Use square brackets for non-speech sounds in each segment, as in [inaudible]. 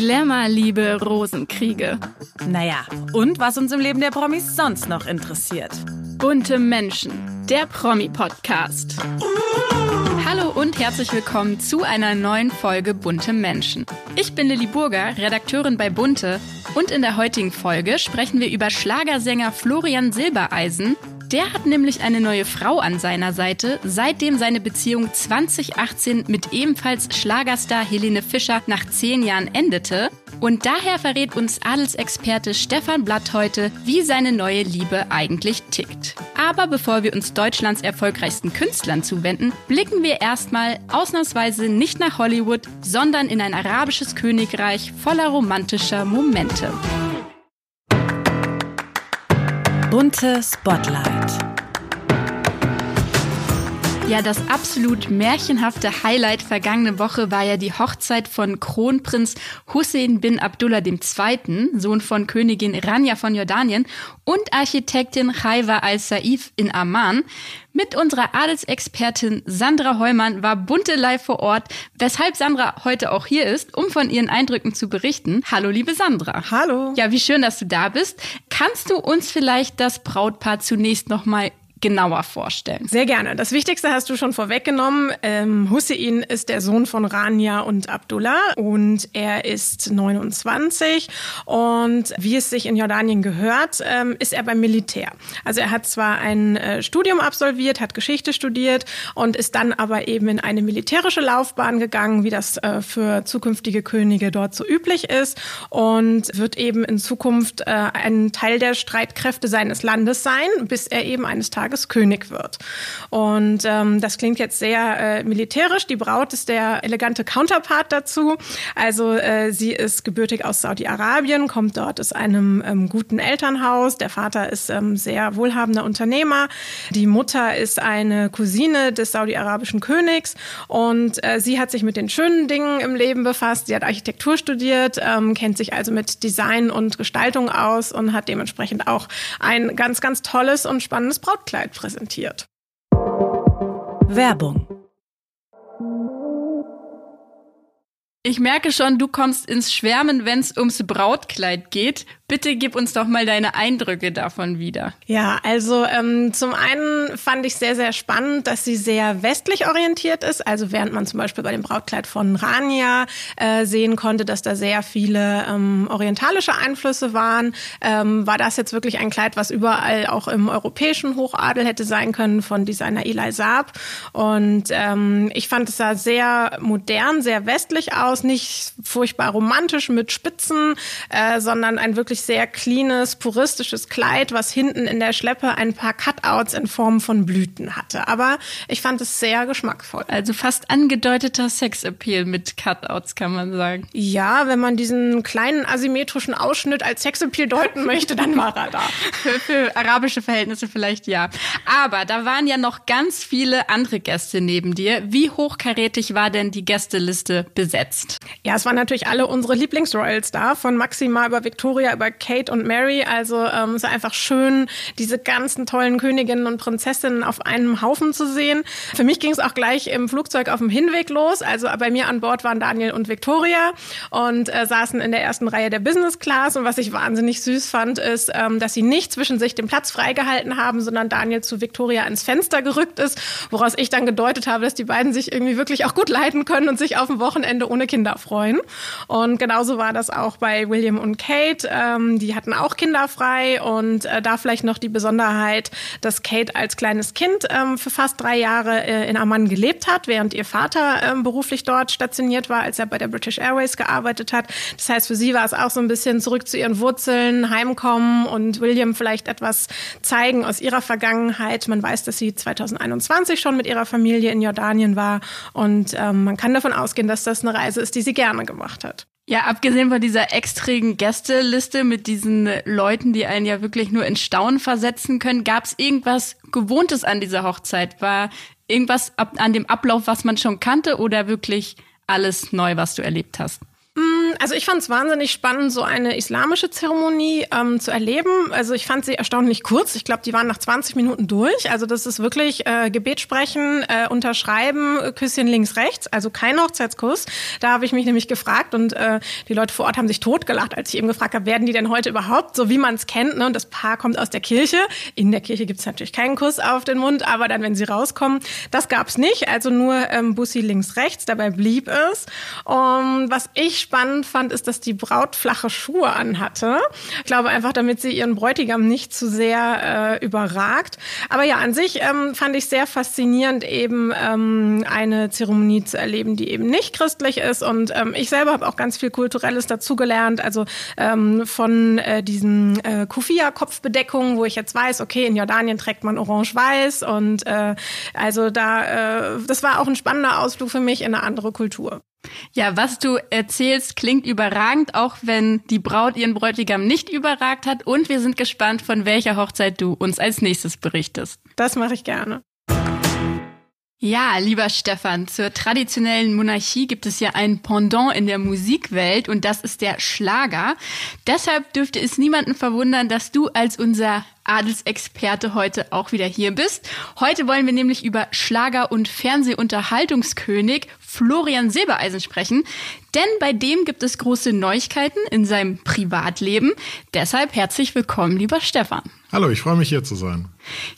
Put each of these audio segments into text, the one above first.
Glamour, Liebe, Rosenkriege. Naja, und was uns im Leben der Promis sonst noch interessiert. Bunte Menschen, der Promi-Podcast. Hallo und herzlich willkommen zu einer neuen Folge Bunte Menschen. Ich bin Lilly Burger, Redakteurin bei Bunte und in der heutigen Folge sprechen wir über Schlagersänger Florian Silbereisen, der hat nämlich eine neue Frau an seiner Seite, seitdem seine Beziehung 2018 mit ebenfalls Schlagerstar Helene Fischer nach zehn Jahren endete. Und daher verrät uns Adelsexperte Stefan Blatt heute, wie seine neue Liebe eigentlich tickt. Aber bevor wir uns Deutschlands erfolgreichsten Künstlern zuwenden, blicken wir erstmal ausnahmsweise nicht nach Hollywood, sondern in ein arabisches Königreich voller romantischer Momente. Bunte Spotlight. Ja, das absolut märchenhafte Highlight vergangene Woche war ja die Hochzeit von Kronprinz Hussein bin Abdullah II., Sohn von Königin Rania von Jordanien und Architektin Chaiwa al-Saif in Amman. Mit unserer Adelsexpertin Sandra Heumann war Bunte live vor Ort, weshalb Sandra heute auch hier ist, um von ihren Eindrücken zu berichten. Hallo, liebe Sandra. Hallo. Ja, wie schön, dass du da bist. Kannst du uns vielleicht das Brautpaar zunächst nochmal genauer vorstellen? Sehr gerne. Das Wichtigste hast du schon vorweggenommen. Ähm, Hussein ist der Sohn von Rania und Abdullah und er ist 29 und wie es sich in Jordanien gehört, ähm, ist er beim Militär. Also er hat zwar ein äh, Studium absolviert, hat Geschichte studiert und ist dann aber eben in eine militärische Laufbahn gegangen, wie das äh, für zukünftige Könige dort so üblich ist und wird eben in Zukunft äh, ein Teil der Streitkräfte seines Landes sein, bis er eben eines Tages Tages König wird. Und ähm, das klingt jetzt sehr äh, militärisch. Die Braut ist der elegante Counterpart dazu. Also äh, sie ist gebürtig aus Saudi-Arabien, kommt dort aus einem ähm, guten Elternhaus. Der Vater ist ähm, sehr wohlhabender Unternehmer. Die Mutter ist eine Cousine des saudi-arabischen Königs und äh, sie hat sich mit den schönen Dingen im Leben befasst. Sie hat Architektur studiert, ähm, kennt sich also mit Design und Gestaltung aus und hat dementsprechend auch ein ganz, ganz tolles und spannendes Brautkleid Öffentlichkeit präsentiert. Werbung Ich merke schon, du kommst ins Schwärmen, wenn es ums Brautkleid geht. Bitte gib uns doch mal deine Eindrücke davon wieder. Ja, also ähm, zum einen fand ich sehr, sehr spannend, dass sie sehr westlich orientiert ist. Also während man zum Beispiel bei dem Brautkleid von Rania äh, sehen konnte, dass da sehr viele ähm, orientalische Einflüsse waren, ähm, war das jetzt wirklich ein Kleid, was überall auch im europäischen Hochadel hätte sein können von Designer Eli Saab. Und ähm, ich fand es sah sehr modern, sehr westlich aus, nicht furchtbar romantisch mit Spitzen, äh, sondern ein wirklich wirklich sehr cleanes, puristisches Kleid, was hinten in der Schleppe ein paar Cutouts in Form von Blüten hatte. Aber ich fand es sehr geschmackvoll. Also fast angedeuteter Sexappeal mit Cutouts, kann man sagen. Ja, wenn man diesen kleinen asymmetrischen Ausschnitt als Sexappeal deuten möchte, dann war er da. für, für arabische Verhältnisse vielleicht ja. Aber da waren ja noch ganz viele andere Gäste neben dir. Wie hochkarätig war denn die Gästeliste besetzt? Ja, es waren natürlich alle unsere Lieblingsroyals da, von Maxima über Victoria über Kate und Mary. Also ähm, es ist einfach schön, diese ganzen tollen Königinnen und Prinzessinnen auf einem Haufen zu sehen. Für mich ging es auch gleich im Flugzeug auf dem Hinweg los. Also bei mir an Bord waren Daniel und Victoria und äh, saßen in der ersten Reihe der Business Class. Und was ich wahnsinnig süß fand, ist, ähm, dass sie nicht zwischen sich den Platz freigehalten haben, sondern Daniel zu Victoria ins Fenster gerückt ist, woraus ich dann gedeutet habe, dass die beiden sich irgendwie wirklich auch gut leiten können und sich auf dem Wochenende ohne Kinder freuen. Und genauso war das auch bei William und Kate. Ähm, ähm, die hatten auch Kinder frei und äh, da vielleicht noch die Besonderheit, dass Kate als kleines Kind ähm, für fast drei Jahre äh, in Amman gelebt hat, während ihr Vater ähm, beruflich dort stationiert war, als er bei der British Airways gearbeitet hat. Das heißt, für sie war es auch so ein bisschen zurück zu ihren Wurzeln, heimkommen und William vielleicht etwas zeigen aus ihrer Vergangenheit. Man weiß, dass sie 2021 schon mit ihrer Familie in Jordanien war und ähm, man kann davon ausgehen, dass das eine Reise ist, die sie gerne gemacht hat. Ja, abgesehen von dieser extrigen Gästeliste mit diesen Leuten, die einen ja wirklich nur in Staunen versetzen können, gab es irgendwas Gewohntes an dieser Hochzeit? War irgendwas ab, an dem Ablauf, was man schon kannte oder wirklich alles neu, was du erlebt hast? Also ich fand es wahnsinnig spannend, so eine islamische Zeremonie ähm, zu erleben. Also ich fand sie erstaunlich kurz. Ich glaube, die waren nach 20 Minuten durch. Also das ist wirklich äh, Gebet sprechen, äh, unterschreiben, Küsschen links, rechts. Also kein Hochzeitskuss. Da habe ich mich nämlich gefragt und äh, die Leute vor Ort haben sich totgelacht, als ich eben gefragt habe, werden die denn heute überhaupt, so wie man es kennt, ne? und das Paar kommt aus der Kirche. In der Kirche gibt es natürlich keinen Kuss auf den Mund, aber dann, wenn sie rauskommen, das gab es nicht. Also nur ähm, Bussi links, rechts. Dabei blieb es. Um, was ich spannend fand, ist, dass die Braut flache Schuhe anhatte. Ich glaube einfach, damit sie ihren Bräutigam nicht zu sehr äh, überragt. Aber ja, an sich ähm, fand ich sehr faszinierend, eben ähm, eine Zeremonie zu erleben, die eben nicht christlich ist. Und ähm, ich selber habe auch ganz viel Kulturelles dazugelernt. Also ähm, von äh, diesen äh, Kufia-Kopfbedeckungen, wo ich jetzt weiß, okay, in Jordanien trägt man orange-weiß. Und äh, also da, äh, das war auch ein spannender Ausflug für mich in eine andere Kultur. Ja, was du erzählst, klingt überragend, auch wenn die Braut ihren Bräutigam nicht überragt hat. Und wir sind gespannt, von welcher Hochzeit du uns als nächstes berichtest. Das mache ich gerne. Ja, lieber Stefan, zur traditionellen Monarchie gibt es ja ein Pendant in der Musikwelt und das ist der Schlager. Deshalb dürfte es niemanden verwundern, dass du als unser Adelsexperte heute auch wieder hier bist. Heute wollen wir nämlich über Schlager- und Fernsehunterhaltungskönig Florian Silbereisen sprechen, denn bei dem gibt es große Neuigkeiten in seinem Privatleben. Deshalb herzlich willkommen, lieber Stefan. Hallo, ich freue mich hier zu sein.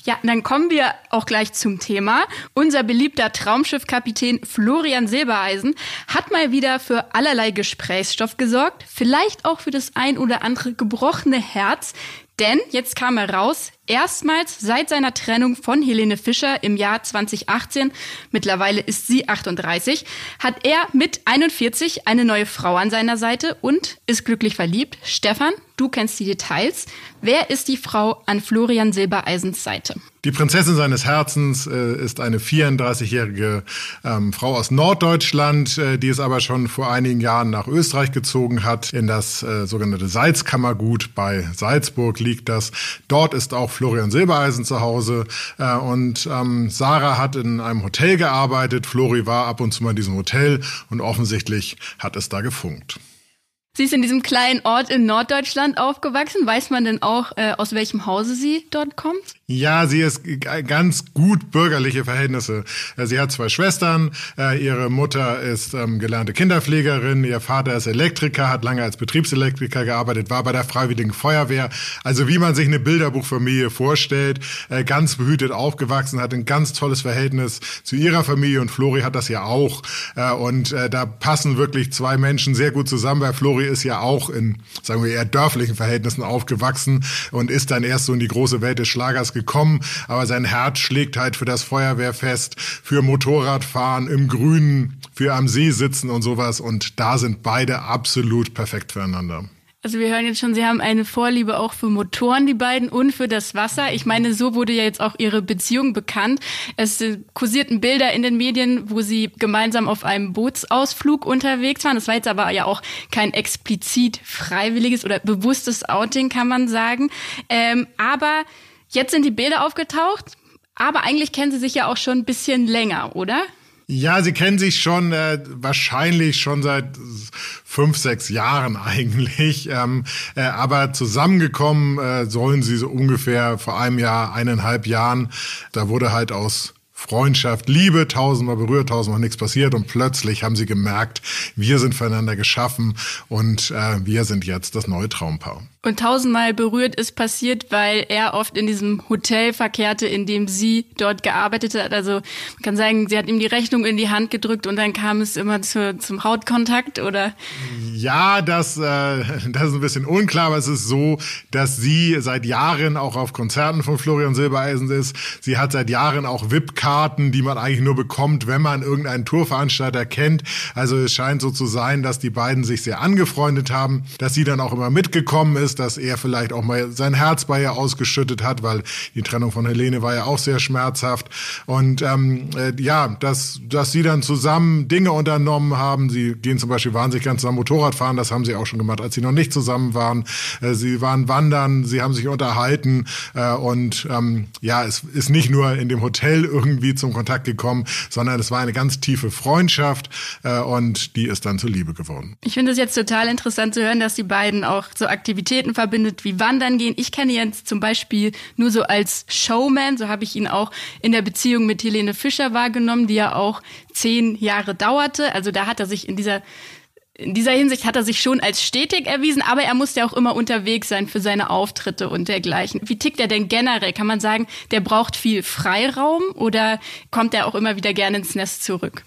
Ja, dann kommen wir auch gleich zum Thema. Unser beliebter Traumschiffkapitän Florian Silbereisen hat mal wieder für allerlei Gesprächsstoff gesorgt, vielleicht auch für das ein oder andere gebrochene Herz. Denn jetzt kam er raus, erstmals seit seiner Trennung von Helene Fischer im Jahr 2018, mittlerweile ist sie 38, hat er mit 41 eine neue Frau an seiner Seite und ist glücklich verliebt. Stefan, du kennst die Details. Wer ist die Frau an Florian Silbereisens Seite? Die Prinzessin seines Herzens äh, ist eine 34-jährige ähm, Frau aus Norddeutschland, äh, die es aber schon vor einigen Jahren nach Österreich gezogen hat, in das äh, sogenannte Salzkammergut bei Salzburg liegt das. Dort ist auch Florian Silbereisen zu Hause äh, und ähm, Sarah hat in einem Hotel gearbeitet. Flori war ab und zu mal in diesem Hotel und offensichtlich hat es da gefunkt. Sie ist in diesem kleinen Ort in Norddeutschland aufgewachsen. Weiß man denn auch, äh, aus welchem Hause sie dort kommt? Ja, sie ist ganz gut bürgerliche Verhältnisse. Äh, sie hat zwei Schwestern. Äh, ihre Mutter ist ähm, gelernte Kinderpflegerin. Ihr Vater ist Elektriker, hat lange als Betriebselektriker gearbeitet, war bei der Freiwilligen Feuerwehr. Also wie man sich eine Bilderbuchfamilie vorstellt, äh, ganz behütet aufgewachsen, hat ein ganz tolles Verhältnis zu ihrer Familie und Flori hat das ja auch. Und da passen wirklich zwei Menschen sehr gut zusammen, weil Flori ist ja auch in, sagen wir, eher dörflichen Verhältnissen aufgewachsen und ist dann erst so in die große Welt des Schlagers gekommen. Aber sein Herz schlägt halt für das Feuerwehrfest, für Motorradfahren im Grünen, für am See sitzen und sowas. Und da sind beide absolut perfekt füreinander. Also wir hören jetzt schon, Sie haben eine Vorliebe auch für Motoren, die beiden, und für das Wasser. Ich meine, so wurde ja jetzt auch Ihre Beziehung bekannt. Es äh, kursierten Bilder in den Medien, wo Sie gemeinsam auf einem Bootsausflug unterwegs waren. Das war jetzt aber ja auch kein explizit freiwilliges oder bewusstes Outing, kann man sagen. Ähm, aber jetzt sind die Bilder aufgetaucht. Aber eigentlich kennen Sie sich ja auch schon ein bisschen länger, oder? Ja, sie kennen sich schon äh, wahrscheinlich schon seit fünf, sechs Jahren [laughs] eigentlich. Ähm, äh, aber zusammengekommen äh, sollen sie so ungefähr vor einem Jahr, eineinhalb Jahren. Da wurde halt aus Freundschaft, Liebe, tausendmal berührt, tausendmal nichts passiert und plötzlich haben sie gemerkt, wir sind füreinander geschaffen und äh, wir sind jetzt das neue Traumpaar. Und tausendmal berührt ist passiert, weil er oft in diesem Hotel verkehrte, in dem sie dort gearbeitet hat. Also man kann sagen, sie hat ihm die Rechnung in die Hand gedrückt und dann kam es immer zu, zum Hautkontakt, oder? Ja, das, äh, [laughs] das ist ein bisschen unklar, aber es ist so, dass sie seit Jahren auch auf Konzerten von Florian Silbereisen ist. Sie hat seit Jahren auch VIP-Karten, die man eigentlich nur bekommt, wenn man irgendeinen Tourveranstalter kennt. Also es scheint so zu sein, dass die beiden sich sehr angefreundet haben, dass sie dann auch immer mitgekommen ist ist, dass er vielleicht auch mal sein Herz bei ihr ausgeschüttet hat, weil die Trennung von Helene war ja auch sehr schmerzhaft. Und ähm, äh, ja, dass, dass sie dann zusammen Dinge unternommen haben. Sie gehen zum Beispiel wahnsinnig ganz zusammen Motorrad fahren, das haben sie auch schon gemacht, als sie noch nicht zusammen waren. Äh, sie waren wandern, sie haben sich unterhalten äh, und ähm, ja, es ist nicht nur in dem Hotel irgendwie zum Kontakt gekommen, sondern es war eine ganz tiefe Freundschaft äh, und die ist dann zur Liebe geworden. Ich finde es jetzt total interessant zu hören, dass die beiden auch so Aktivitäten verbindet wie Wandern gehen. Ich kenne Jens zum Beispiel nur so als Showman, so habe ich ihn auch in der Beziehung mit Helene Fischer wahrgenommen, die ja auch zehn Jahre dauerte. Also da hat er sich in dieser in dieser Hinsicht hat er sich schon als stetig erwiesen, aber er musste auch immer unterwegs sein für seine Auftritte und dergleichen. Wie tickt er denn generell? Kann man sagen, der braucht viel Freiraum oder kommt er auch immer wieder gerne ins Nest zurück?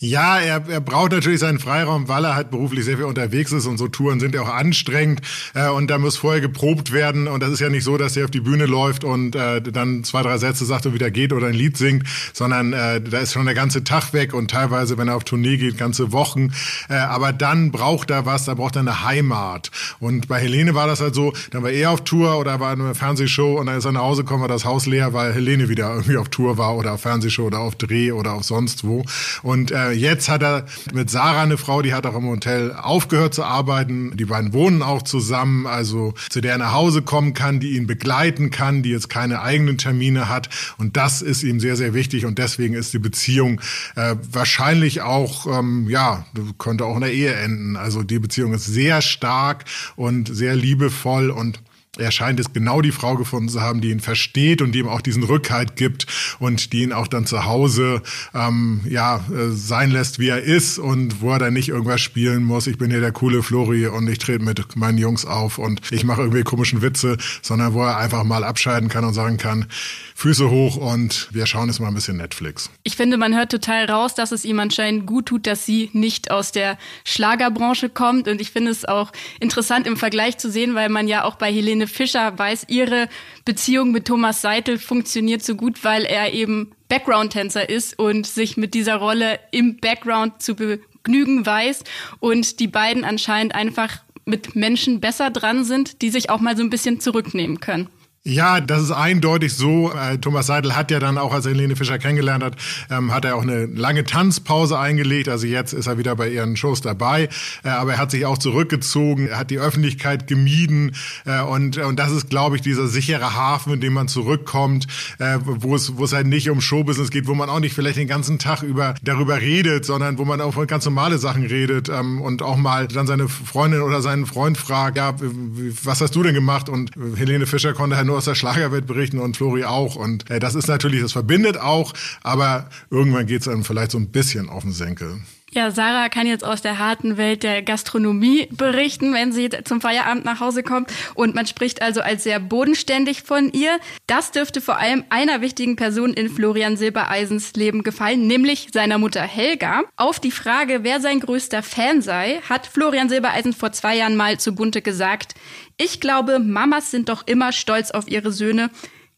Ja, er, er braucht natürlich seinen Freiraum, weil er halt beruflich sehr viel unterwegs ist und so Touren sind ja auch anstrengend äh, und da muss vorher geprobt werden und das ist ja nicht so, dass er auf die Bühne läuft und äh, dann zwei, drei Sätze sagt und wieder geht oder ein Lied singt, sondern äh, da ist schon der ganze Tag weg und teilweise, wenn er auf Tournee geht, ganze Wochen. Äh, aber dann braucht er was, da braucht er eine Heimat. Und bei Helene war das halt so, dann war er auf Tour oder war in einer Fernsehshow und dann ist er nach Hause gekommen, war das Haus leer, weil Helene wieder irgendwie auf Tour war oder auf Fernsehshow oder auf Dreh oder auf sonst wo. Und äh, jetzt hat er mit Sarah eine Frau, die hat auch im Hotel aufgehört zu arbeiten. Die beiden wohnen auch zusammen, also zu der er nach Hause kommen kann, die ihn begleiten kann, die jetzt keine eigenen Termine hat. Und das ist ihm sehr, sehr wichtig. Und deswegen ist die Beziehung äh, wahrscheinlich auch, ähm, ja, könnte auch in der Ehe enden. Also die Beziehung ist sehr stark und sehr liebevoll und er scheint es genau die Frau gefunden zu haben, die ihn versteht und die ihm auch diesen Rückhalt gibt und die ihn auch dann zu Hause ähm, ja äh, sein lässt, wie er ist und wo er dann nicht irgendwas spielen muss. Ich bin hier der coole Flori und ich trete mit meinen Jungs auf und ich mache irgendwie komischen Witze, sondern wo er einfach mal abscheiden kann und sagen kann, Füße hoch und wir schauen jetzt mal ein bisschen Netflix. Ich finde, man hört total raus, dass es ihm anscheinend gut tut, dass sie nicht aus der Schlagerbranche kommt. Und ich finde es auch interessant im Vergleich zu sehen, weil man ja auch bei Helene Fischer weiß, ihre Beziehung mit Thomas Seitel funktioniert so gut, weil er eben Background-Tänzer ist und sich mit dieser Rolle im Background zu begnügen weiß und die beiden anscheinend einfach mit Menschen besser dran sind, die sich auch mal so ein bisschen zurücknehmen können. Ja, das ist eindeutig so. Äh, Thomas Seidel hat ja dann auch, als er Helene Fischer kennengelernt hat, ähm, hat er auch eine lange Tanzpause eingelegt. Also jetzt ist er wieder bei ihren Shows dabei. Äh, aber er hat sich auch zurückgezogen. Er hat die Öffentlichkeit gemieden. Äh, und, und das ist, glaube ich, dieser sichere Hafen, in dem man zurückkommt, äh, wo es, halt nicht um Showbusiness geht, wo man auch nicht vielleicht den ganzen Tag über, darüber redet, sondern wo man auch von ganz normale Sachen redet ähm, und auch mal dann seine Freundin oder seinen Freund fragt, ja, was hast du denn gemacht? Und Helene Fischer konnte halt nur aus der Schlagerwelt berichten und Flori auch. Und äh, das ist natürlich, das verbindet auch, aber irgendwann geht es einem vielleicht so ein bisschen auf den Senkel. Ja, Sarah kann jetzt aus der harten Welt der Gastronomie berichten, wenn sie zum Feierabend nach Hause kommt. Und man spricht also als sehr bodenständig von ihr. Das dürfte vor allem einer wichtigen Person in Florian Silbereisens Leben gefallen, nämlich seiner Mutter Helga. Auf die Frage, wer sein größter Fan sei, hat Florian Silbereisen vor zwei Jahren mal zu Bunte gesagt, ich glaube, Mamas sind doch immer stolz auf ihre Söhne.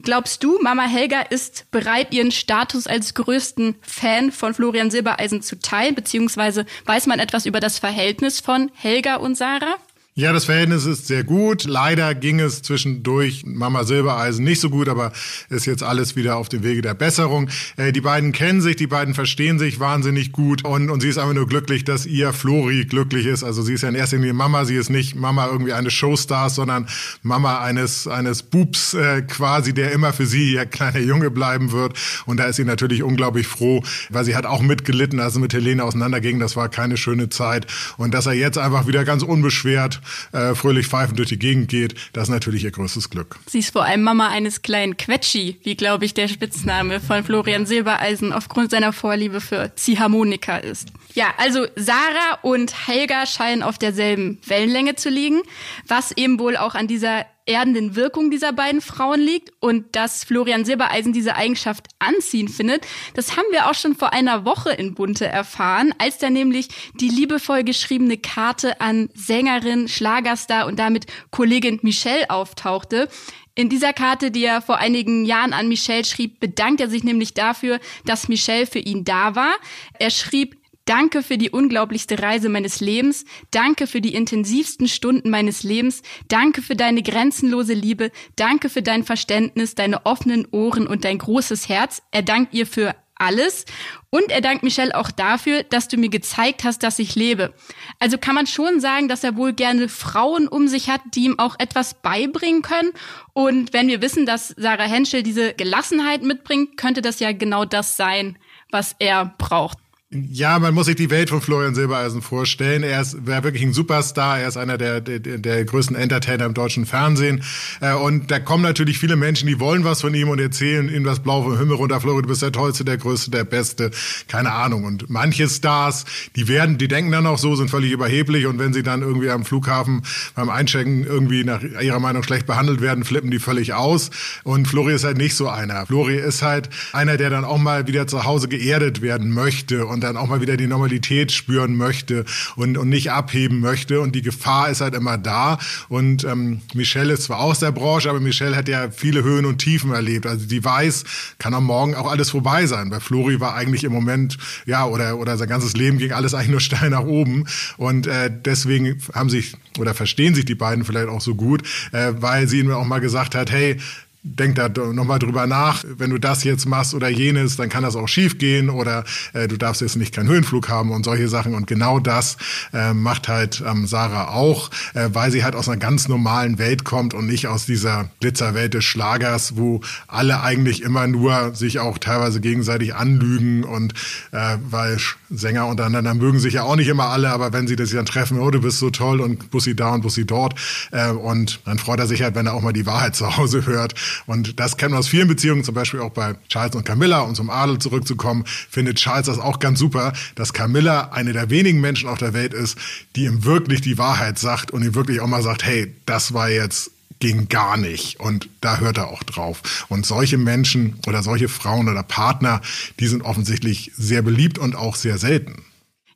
Glaubst du, Mama Helga ist bereit, ihren Status als größten Fan von Florian Silbereisen zu teilen? Beziehungsweise weiß man etwas über das Verhältnis von Helga und Sarah? Ja, das Verhältnis ist sehr gut. Leider ging es zwischendurch Mama Silbereisen nicht so gut, aber ist jetzt alles wieder auf dem Wege der Besserung. Äh, die beiden kennen sich, die beiden verstehen sich wahnsinnig gut und, und sie ist einfach nur glücklich, dass ihr Flori glücklich ist. Also sie ist ja in erster Linie Mama, sie ist nicht Mama irgendwie eines Showstars, sondern Mama eines, eines Bubs äh, quasi, der immer für sie ihr kleiner Junge bleiben wird. Und da ist sie natürlich unglaublich froh, weil sie hat auch mitgelitten, als sie mit Helene auseinanderging. Das war keine schöne Zeit. Und dass er jetzt einfach wieder ganz unbeschwert äh, fröhlich pfeifend durch die Gegend geht, das ist natürlich ihr größtes Glück. Sie ist vor allem Mama eines kleinen Quetschi, wie glaube ich der Spitzname von Florian Silbereisen aufgrund seiner Vorliebe für Ziehharmonika ist. Ja, also Sarah und Helga scheinen auf derselben Wellenlänge zu liegen, was eben wohl auch an dieser erdenden Wirkung dieser beiden Frauen liegt und dass Florian Silbereisen diese Eigenschaft anziehen findet, das haben wir auch schon vor einer Woche in Bunte erfahren, als da nämlich die liebevoll geschriebene Karte an Sängerin, Schlagerstar und damit Kollegin Michelle auftauchte. In dieser Karte, die er vor einigen Jahren an Michelle schrieb, bedankt er sich nämlich dafür, dass Michelle für ihn da war. Er schrieb, Danke für die unglaublichste Reise meines Lebens. Danke für die intensivsten Stunden meines Lebens. Danke für deine grenzenlose Liebe. Danke für dein Verständnis, deine offenen Ohren und dein großes Herz. Er dankt ihr für alles. Und er dankt Michelle auch dafür, dass du mir gezeigt hast, dass ich lebe. Also kann man schon sagen, dass er wohl gerne Frauen um sich hat, die ihm auch etwas beibringen können. Und wenn wir wissen, dass Sarah Henschel diese Gelassenheit mitbringt, könnte das ja genau das sein, was er braucht. Ja, man muss sich die Welt von Florian Silbereisen vorstellen. Er ist wäre wirklich ein Superstar. Er ist einer der, der, der größten Entertainer im deutschen Fernsehen. Äh, und da kommen natürlich viele Menschen, die wollen was von ihm und erzählen ihm das Blau vom Himmel runter. Florian, du bist der Tollste, der Größte, der Beste. Keine Ahnung. Und manche Stars, die werden, die denken dann auch so, sind völlig überheblich. Und wenn sie dann irgendwie am Flughafen beim Einchecken irgendwie nach ihrer Meinung schlecht behandelt werden, flippen die völlig aus. Und Flori ist halt nicht so einer. Flori ist halt einer, der dann auch mal wieder zu Hause geerdet werden möchte und und dann auch mal wieder die Normalität spüren möchte und, und nicht abheben möchte. Und die Gefahr ist halt immer da. Und ähm, Michelle ist zwar aus der Branche, aber Michelle hat ja viele Höhen und Tiefen erlebt. Also die weiß, kann am Morgen auch alles vorbei sein. Bei Flori war eigentlich im Moment, ja, oder, oder sein ganzes Leben ging alles eigentlich nur steil nach oben. Und äh, deswegen haben sich oder verstehen sich die beiden vielleicht auch so gut, äh, weil sie ihm auch mal gesagt hat, hey, denk da nochmal drüber nach, wenn du das jetzt machst oder jenes, dann kann das auch schief gehen oder äh, du darfst jetzt nicht keinen Höhenflug haben und solche Sachen. Und genau das äh, macht halt ähm, Sarah auch, äh, weil sie halt aus einer ganz normalen Welt kommt und nicht aus dieser Glitzerwelt des Schlagers, wo alle eigentlich immer nur sich auch teilweise gegenseitig anlügen und äh, weil Sänger untereinander mögen sich ja auch nicht immer alle, aber wenn sie das dann treffen, oh, du bist so toll und Bussi da und Bussi dort äh, und dann freut er sich halt, wenn er auch mal die Wahrheit zu Hause hört und das kennen wir aus vielen Beziehungen, zum Beispiel auch bei Charles und Camilla, um zum Adel zurückzukommen, findet Charles das auch ganz super, dass Camilla eine der wenigen Menschen auf der Welt ist, die ihm wirklich die Wahrheit sagt und ihm wirklich auch mal sagt, hey, das war jetzt ging gar nicht. Und da hört er auch drauf. Und solche Menschen oder solche Frauen oder Partner, die sind offensichtlich sehr beliebt und auch sehr selten.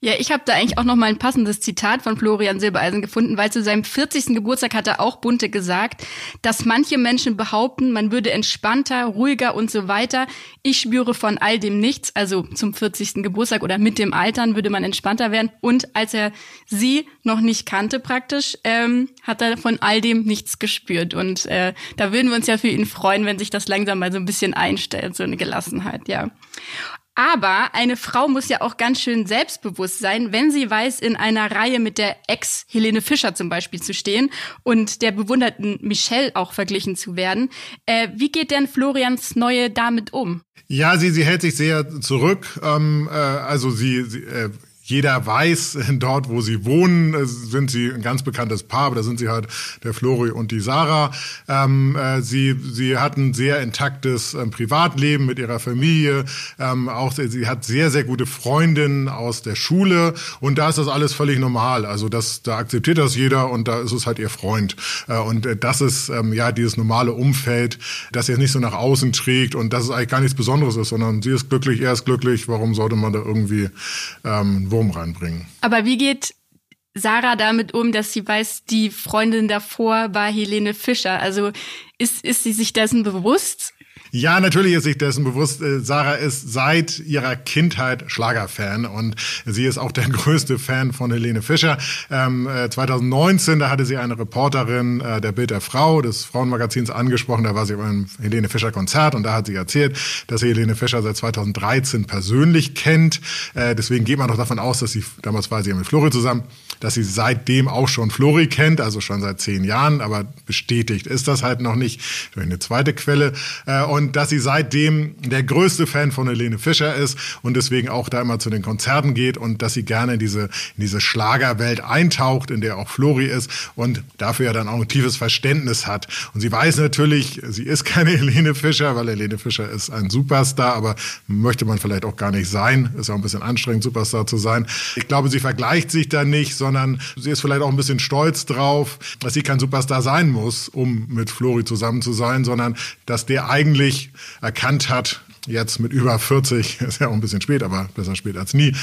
Ja, ich habe da eigentlich auch noch mal ein passendes Zitat von Florian Silbereisen gefunden, weil zu seinem 40. Geburtstag hat er auch Bunte gesagt, dass manche Menschen behaupten, man würde entspannter, ruhiger und so weiter. Ich spüre von all dem nichts. Also zum 40. Geburtstag oder mit dem Altern würde man entspannter werden. Und als er sie noch nicht kannte praktisch, ähm, hat er von all dem nichts gespürt. Und äh, da würden wir uns ja für ihn freuen, wenn sich das langsam mal so ein bisschen einstellt, so eine Gelassenheit, ja. Aber eine Frau muss ja auch ganz schön selbstbewusst sein, wenn sie weiß, in einer Reihe mit der Ex Helene Fischer zum Beispiel zu stehen und der bewunderten Michelle auch verglichen zu werden. Äh, wie geht denn Florians Neue damit um? Ja, sie, sie hält sich sehr zurück. Ähm, äh, also sie, sie äh, jeder weiß, [laughs] dort, wo sie wohnen, äh, sind sie ein ganz bekanntes Paar, aber da sind sie halt der Flori und die Sarah. Ähm, äh, sie, sie hat ein sehr intaktes ähm, Privatleben mit ihrer Familie. Ähm, auch sie hat sehr, sehr gute Freundinnen aus der Schule und da ist das alles völlig normal. Also das, da akzeptiert das jeder und da ist es halt ihr Freund. Äh, und äh, das ist ähm, ja dieses normale Umfeld, das jetzt nicht so nach außen trägt und dass es eigentlich gar nichts Besonderes ist, sondern sie ist glücklich, er ist glücklich. Warum sollte man da irgendwie ähm, Wurm reinbringen. Aber wie geht Sarah damit um, dass sie weiß, die Freundin davor war Helene Fischer? Also ist, ist sie sich dessen bewusst? Ja, natürlich ist sich dessen bewusst. Äh, Sarah ist seit ihrer Kindheit Schlagerfan und sie ist auch der [laughs] größte Fan von Helene Fischer. Ähm, 2019, da hatte sie eine Reporterin äh, der Bild der Frau des Frauenmagazins angesprochen. Da war sie beim Helene Fischer Konzert und da hat sie erzählt, dass sie Helene Fischer seit 2013 persönlich kennt. Äh, deswegen geht man doch davon aus, dass sie, damals war sie ja mit Flori zusammen, dass sie seitdem auch schon Flori kennt, also schon seit zehn Jahren, aber bestätigt ist das halt noch nicht durch eine zweite Quelle. Äh, und dass sie seitdem der größte Fan von Helene Fischer ist und deswegen auch da immer zu den Konzerten geht und dass sie gerne in diese, in diese Schlagerwelt eintaucht, in der auch Flori ist und dafür ja dann auch ein tiefes Verständnis hat. Und sie weiß natürlich, sie ist keine [laughs] Helene Fischer, weil Helene Fischer ist ein Superstar, aber möchte man vielleicht auch gar nicht sein. Ist auch ein bisschen anstrengend, Superstar zu sein. Ich glaube, sie vergleicht sich da nicht, sondern sie ist vielleicht auch ein bisschen stolz drauf, dass sie kein Superstar sein muss, um mit Flori zusammen zu sein, sondern dass der eigentlich erkannt hat, jetzt mit über 40, [laughs] ist ja auch ein bisschen spät, aber besser spät als nie,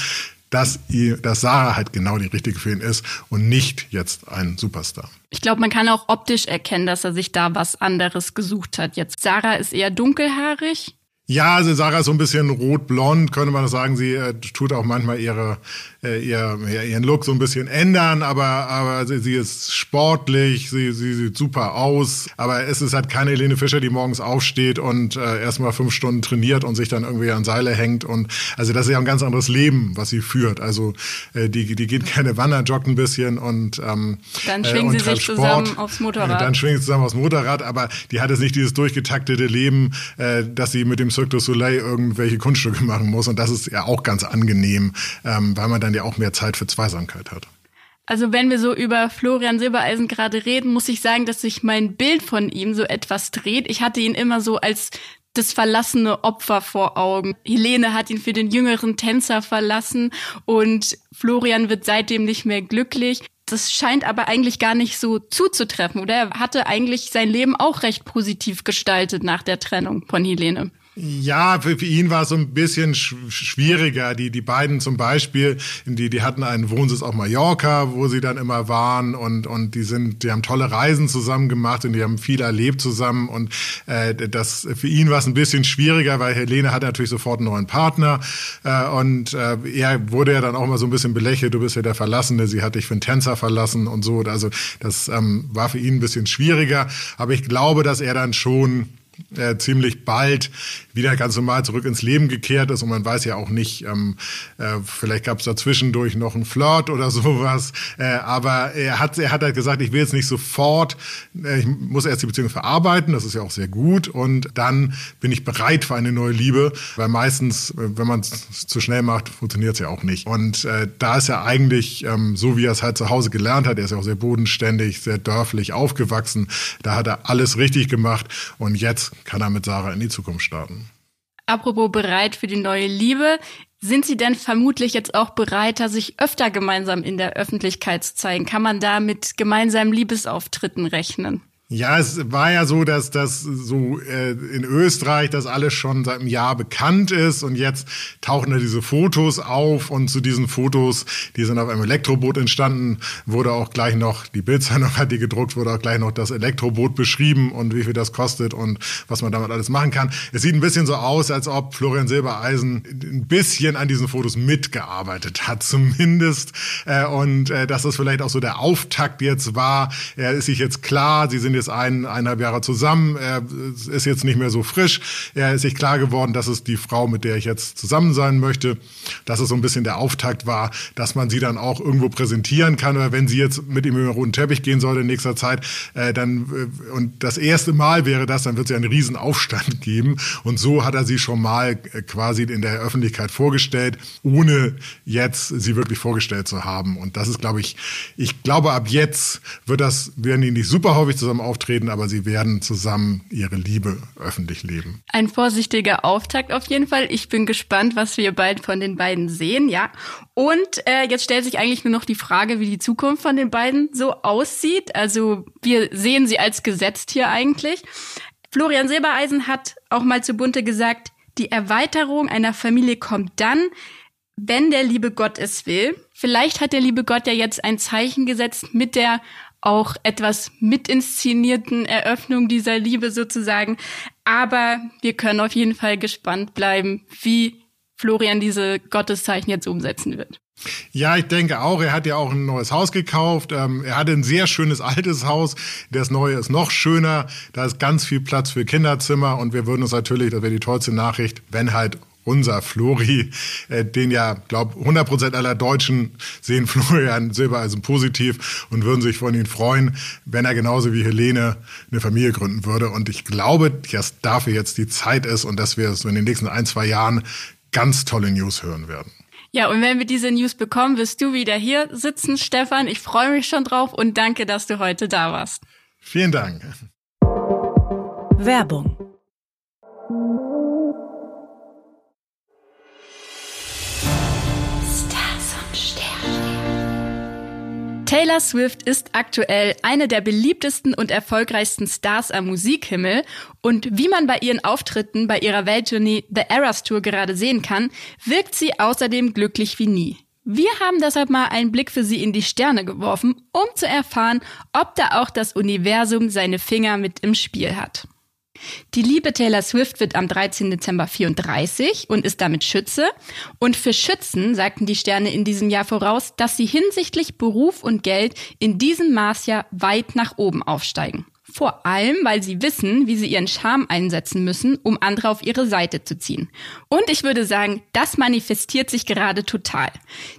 dass, ihr, dass Sarah halt genau die richtige für ihn ist und nicht jetzt ein Superstar. Ich glaube, man kann auch optisch erkennen, dass er sich da was anderes gesucht hat. Jetzt Sarah ist eher dunkelhaarig. Ja, also Sarah ist so ein bisschen rot-blond, könnte man sagen. Sie äh, tut auch manchmal ihre, äh, ihr, ihren Look so ein bisschen ändern, aber, aber sie, sie ist sportlich, sie, sie sieht super aus. Aber es ist halt keine Helene Fischer, die morgens aufsteht und äh, erstmal fünf Stunden trainiert und sich dann irgendwie an Seile hängt. Und also das ist ja ein ganz anderes Leben, was sie führt. Also äh, die, die geht keine Wandern, joggt ein bisschen und ähm, dann schwingen äh, und sie sich Sport. zusammen aufs Motorrad. Dann schwingen sie zusammen aufs Motorrad, aber die hat jetzt nicht dieses durchgetaktete Leben, äh, dass sie mit dem Cirque du Soleil irgendwelche Kunststücke [laughs] machen muss. Und das ist ja auch ganz angenehm, ähm, weil man dann ja auch mehr Zeit für Zweisamkeit hat. Also wenn wir so über Florian Silbereisen gerade reden, muss ich sagen, dass sich mein Bild von ihm so etwas dreht. Ich hatte ihn immer so als das verlassene Opfer vor Augen. Helene hat ihn für den jüngeren Tänzer verlassen und Florian wird seitdem nicht mehr glücklich. Das scheint aber eigentlich gar nicht so zuzutreffen, oder? Er hatte eigentlich sein Leben auch recht positiv gestaltet nach der Trennung von Helene. Ja, für, für ihn war es so ein bisschen sch schwieriger. Die, die beiden zum Beispiel, die, die hatten einen Wohnsitz auf Mallorca, wo sie dann immer waren und, und die sind, die haben tolle Reisen zusammen gemacht und die haben viel erlebt zusammen und äh, das für ihn war es ein bisschen schwieriger, weil Helene hatte natürlich sofort einen neuen Partner äh, und äh, er wurde ja dann auch mal so ein bisschen belächelt, du bist ja der Verlassene, sie hat dich für einen Tänzer verlassen und so. Also das ähm, war für ihn ein bisschen schwieriger, aber ich glaube, dass er dann schon äh, ziemlich bald wieder ganz normal zurück ins Leben gekehrt ist. Und man weiß ja auch nicht, ähm, äh, vielleicht gab es dazwischendurch noch einen Flirt oder [laughs] sowas, äh, aber er hat, er hat halt gesagt, ich will jetzt nicht sofort, äh, ich muss erst die Beziehung verarbeiten, das ist ja auch sehr gut. Und dann bin ich bereit für eine neue Liebe, weil meistens, äh, wenn man es zu schnell macht, funktioniert es ja auch nicht. Und äh, da ist er eigentlich ähm, so, wie er es halt zu Hause gelernt hat, er ist ja auch sehr bodenständig, sehr dörflich aufgewachsen, da hat er alles richtig gemacht. Und jetzt kann er mit Sarah in die Zukunft starten. Apropos bereit für die neue Liebe. Sind Sie denn vermutlich jetzt auch bereiter, sich öfter gemeinsam in der Öffentlichkeit zu zeigen? Kann man da mit gemeinsamen Liebesauftritten rechnen? Ja, es war ja so, dass das so äh, in Österreich das alles schon seit einem Jahr bekannt ist und jetzt tauchen da diese Fotos auf und zu diesen Fotos, die sind auf einem Elektroboot entstanden, wurde auch gleich noch, die Bildzeitung hat die gedruckt, wurde auch gleich noch das Elektroboot beschrieben und wie viel das kostet und was man damit alles machen kann. Es sieht ein bisschen so aus, als ob Florian Silbereisen ein bisschen an diesen Fotos mitgearbeitet hat, [laughs] zumindest. Äh, und äh, dass das vielleicht auch so der Auftakt jetzt war. Er ist sich jetzt klar, sie sind jetzt jetzt ein, eineinhalb Jahre zusammen. Er ist jetzt nicht mehr so frisch. Er ist sich klar geworden, dass es die Frau, mit der ich jetzt zusammen sein möchte, dass es so ein bisschen der Auftakt war, dass man sie dann auch irgendwo präsentieren kann. Oder wenn sie jetzt mit ihm über den roten Teppich gehen sollte in nächster Zeit, äh, dann äh, und das erste Mal wäre das, dann wird es ja einen riesen Aufstand [laughs] geben. Und so hat er sie schon mal äh, quasi in der Öffentlichkeit vorgestellt, ohne jetzt sie wirklich vorgestellt zu haben. Und das ist, glaube ich, ich glaube, ab jetzt wird das, werden die nicht super häufig zusammen auftreten, aber sie werden zusammen ihre Liebe öffentlich leben. Ein vorsichtiger Auftakt auf jeden Fall. Ich bin gespannt, was wir bald von den beiden sehen, ja. Und äh, jetzt stellt sich eigentlich nur noch die Frage, wie die Zukunft von den beiden so aussieht. Also wir sehen sie als gesetzt hier eigentlich. Florian Silbereisen hat auch mal zu Bunte gesagt, die Erweiterung einer Familie kommt dann, wenn der liebe Gott es will. Vielleicht hat der liebe Gott ja jetzt ein Zeichen gesetzt mit der auch etwas mitinszenierten Eröffnung dieser Liebe sozusagen. Aber wir können auf jeden Fall gespannt bleiben, wie Florian diese Gotteszeichen jetzt umsetzen wird. Ja, ich denke auch. Er hat ja auch ein neues Haus gekauft. Ähm, er hatte ein sehr schönes altes Haus. Das neue ist noch schöner. Da ist ganz viel Platz für Kinderzimmer. Und wir würden uns natürlich, das wäre die tollste Nachricht, wenn halt unser Flori, äh, den ja, glaube 100 Prozent aller Deutschen sehen [laughs] Florian Silbereisen positiv und würden sich von ihm freuen, wenn er genauso wie Helene eine Familie gründen würde. Und ich glaube, dass dafür jetzt die Zeit ist und dass wir so in den nächsten ein, zwei Jahren ganz tolle News hören werden. Ja, und wenn wir diese News bekommen, wirst du wieder hier sitzen, Stefan. Ich freue mich schon drauf und danke, dass du heute da warst. Vielen Dank. Werbung Taylor Swift ist aktuell eine der beliebtesten und erfolgreichsten Stars am Musikhimmel und wie man bei ihren Auftritten bei ihrer Welttournee The Eras Tour gerade sehen kann, wirkt sie außerdem glücklich wie nie. Wir haben deshalb mal einen Blick für sie in die Sterne geworfen, um zu erfahren, ob da auch das Universum seine Finger mit im Spiel hat. Die liebe Taylor Swift wird am 13. Dezember 34 und ist damit Schütze. Und für Schützen sagten die Sterne in diesem Jahr voraus, dass sie hinsichtlich Beruf und Geld in diesem Maßjahr weit nach oben aufsteigen. Vor allem, weil sie wissen, wie sie ihren Charme einsetzen müssen, um andere auf ihre Seite zu ziehen. Und ich würde sagen, das manifestiert sich gerade total.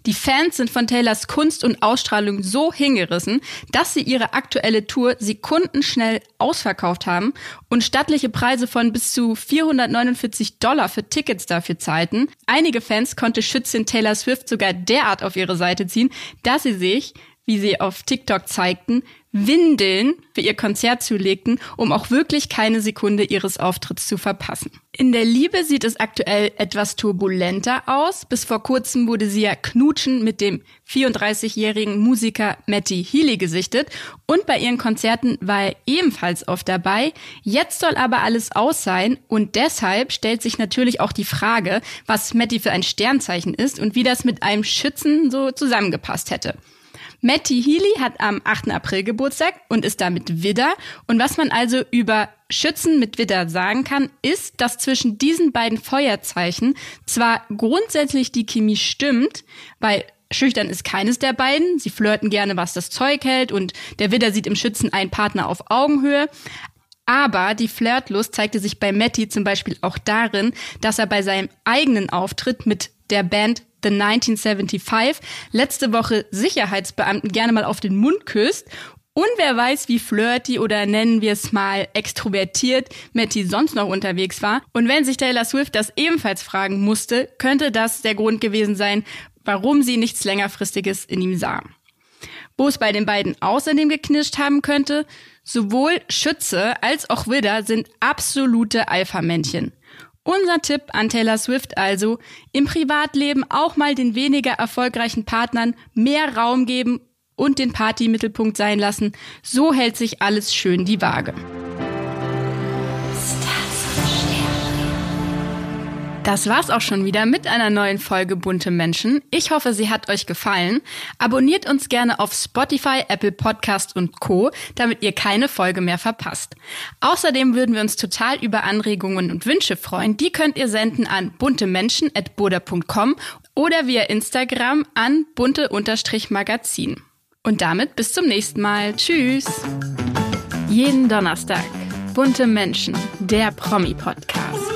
Die Fans sind von Taylors Kunst und Ausstrahlung so hingerissen, dass sie ihre aktuelle Tour sekundenschnell ausverkauft haben und stattliche Preise von bis zu 449 Dollar für Tickets dafür zahlten. Einige Fans konnte Schützin Taylor Swift sogar derart auf ihre Seite ziehen, dass sie sich wie sie auf TikTok zeigten, Windeln für ihr Konzert zulegten, um auch wirklich keine Sekunde ihres Auftritts zu verpassen. In der Liebe sieht es aktuell etwas turbulenter aus. Bis vor kurzem wurde sie ja knutschen mit dem 34-jährigen Musiker Matty Healy gesichtet und bei ihren Konzerten war er ebenfalls oft dabei. Jetzt soll aber alles aus sein und deshalb stellt sich natürlich auch die Frage, was Matty für ein Sternzeichen ist und wie das mit einem Schützen so zusammengepasst hätte. Matty Healy hat am 8. April Geburtstag und ist damit Widder. Und was man also über Schützen mit Widder sagen kann, ist, dass zwischen diesen beiden Feuerzeichen zwar grundsätzlich die Chemie stimmt, weil Schüchtern ist keines der beiden. Sie flirten gerne, was das Zeug hält und der Widder sieht im Schützen einen Partner auf Augenhöhe. Aber die Flirtlust zeigte sich bei Matty zum Beispiel auch darin, dass er bei seinem eigenen Auftritt mit der Band The 1975 letzte Woche Sicherheitsbeamten gerne mal auf den Mund küsst und wer weiß, wie flirty oder nennen wir es mal extrovertiert Matty sonst noch unterwegs war. Und wenn sich Taylor Swift das ebenfalls fragen musste, könnte das der Grund gewesen sein, warum sie nichts längerfristiges in ihm sah. Wo es bei den beiden außerdem geknirscht haben könnte, sowohl Schütze als auch Widder sind absolute Alpha-Männchen. Unser Tipp an Taylor Swift also, im Privatleben auch mal den weniger erfolgreichen Partnern mehr Raum geben und den Partymittelpunkt sein lassen. So hält sich alles schön die Waage. Das war's auch schon wieder mit einer neuen Folge Bunte Menschen. Ich hoffe, sie hat euch gefallen. Abonniert uns gerne auf Spotify, Apple Podcast und Co., damit ihr keine Folge mehr verpasst. Außerdem würden wir uns total über Anregungen und Wünsche freuen. Die könnt ihr senden an buntemenschen.boda.com oder via Instagram an bunte-magazin. Und damit bis zum nächsten Mal. Tschüss! Jeden Donnerstag. Bunte Menschen, der Promi-Podcast.